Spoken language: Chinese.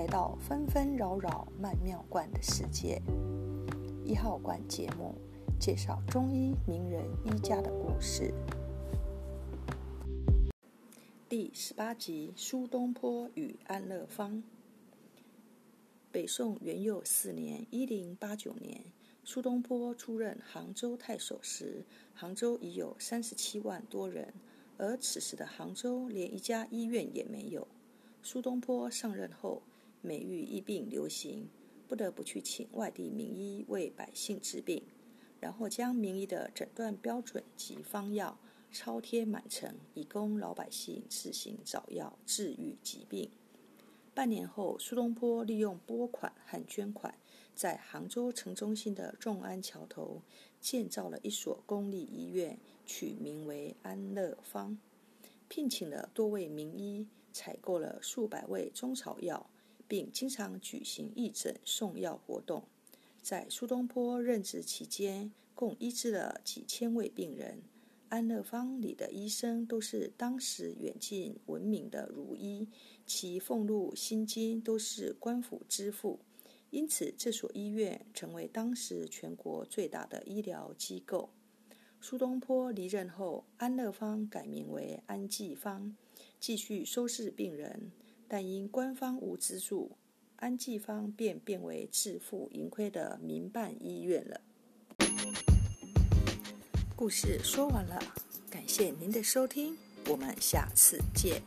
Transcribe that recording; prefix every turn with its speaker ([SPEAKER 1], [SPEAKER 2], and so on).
[SPEAKER 1] 来到纷纷扰扰曼妙观的世界。一号馆节目介绍中医名人医家的故事。第十八集：苏东坡与安乐方。北宋元佑四年（一零八九年），苏东坡出任杭州太守时，杭州已有三十七万多人，而此时的杭州连一家医院也没有。苏东坡上任后，美玉疫病流行，不得不去请外地名医为百姓治病，然后将名医的诊断标准及方药抄贴满城，以供老百姓自行找药治愈疾病。半年后，苏东坡利用拨款和捐款，在杭州城中心的众安桥头建造了一所公立医院，取名为安乐坊，聘请了多位名医，采购了数百味中草药，并经常举行义诊送药活动。在苏东坡任职期间，共医治了几千位病人。安乐坊里的医生都是当时远近闻名的儒医，其俸禄薪金都是官府支付，因此这所医院成为当时全国最大的医疗机构。苏东坡离任后，安乐坊改名为安济坊，继续收治病人，但因官方无资助，安济方便变为自负盈亏的民办医院了。故事说完了，感谢您的收听，我们下次见。